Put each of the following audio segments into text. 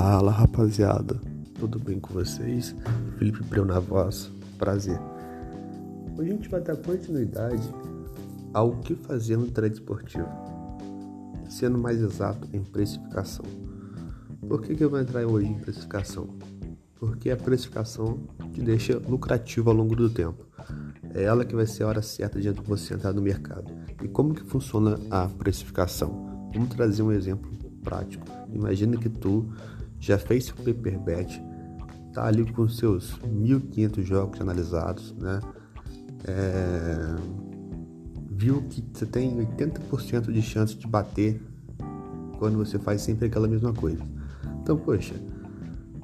Fala rapaziada, tudo bem com vocês? Felipe Preu na voz, prazer. Hoje a gente vai dar continuidade ao que fazer no trade esportivo, sendo mais exato em precificação. Por que, que eu vou entrar hoje em precificação? Porque a precificação te deixa lucrativo ao longo do tempo. É ela que vai ser a hora certa de você entrar no mercado. E como que funciona a precificação? Vamos trazer um exemplo prático. Imagina que tu já fez seu paper tá ali com seus 1.500 jogos analisados, né? É... Viu que você tem 80% de chance de bater quando você faz sempre aquela mesma coisa. Então, poxa,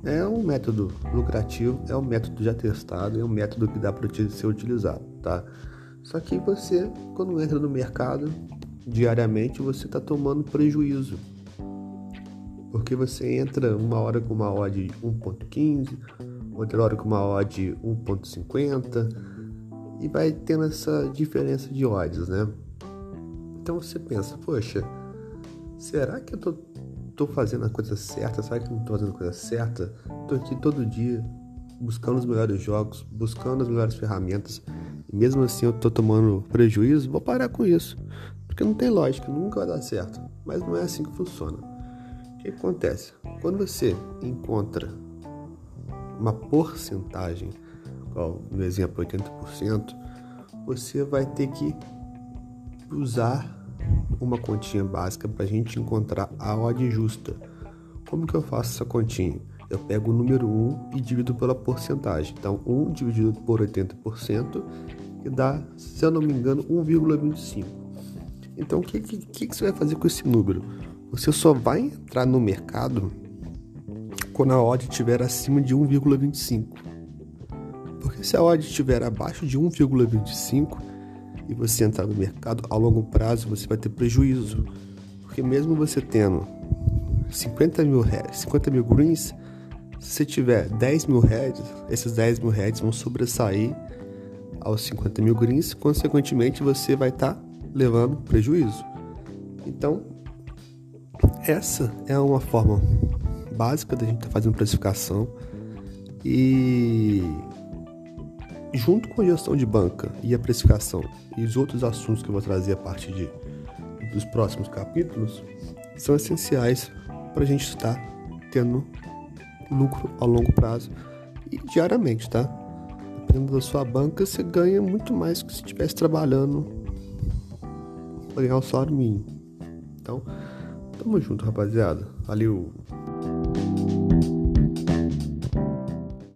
é um método lucrativo, é um método já testado, é um método que dá para ser utilizado, tá? Só que você, quando entra no mercado, diariamente você está tomando prejuízo porque você entra uma hora com uma odd 1.15, outra hora com uma odd 1.50 e vai tendo essa diferença de odds, né? Então você pensa, poxa, será que eu tô, tô fazendo a coisa certa? Será que eu não tô fazendo a coisa certa? Tô aqui todo dia buscando os melhores jogos, buscando as melhores ferramentas, e mesmo assim eu tô tomando prejuízo, vou parar com isso. Porque não tem lógica, nunca vai dar certo. Mas não é assim que funciona que acontece? Quando você encontra uma porcentagem, igual no exemplo 80%, você vai ter que usar uma continha básica para a gente encontrar a odd justa. Como que eu faço essa continha? Eu pego o número 1 e divido pela porcentagem. Então, 1 dividido por 80% e dá, se eu não me engano, 1,25. Então, o que, que, que você vai fazer com esse número? Você só vai entrar no mercado quando a odd estiver acima de 1,25. Porque se a odd estiver abaixo de 1,25 e você entrar no mercado a longo prazo, você vai ter prejuízo. Porque mesmo você tendo 50 mil, reais, 50 mil greens, se você tiver 10 mil heads, esses 10 mil heads vão sobressair aos 50 mil greens, consequentemente você vai estar tá levando prejuízo. Então, essa é uma forma básica da gente estar tá fazendo precificação e junto com a gestão de banca e a precificação e os outros assuntos que eu vou trazer a partir de, dos próximos capítulos são essenciais para a gente estar tendo lucro a longo prazo e diariamente, tá? Dependendo da sua banca, você ganha muito mais que se estivesse trabalhando para ganhar o salário mínimo. Então, Tamo junto, rapaziada. Valeu!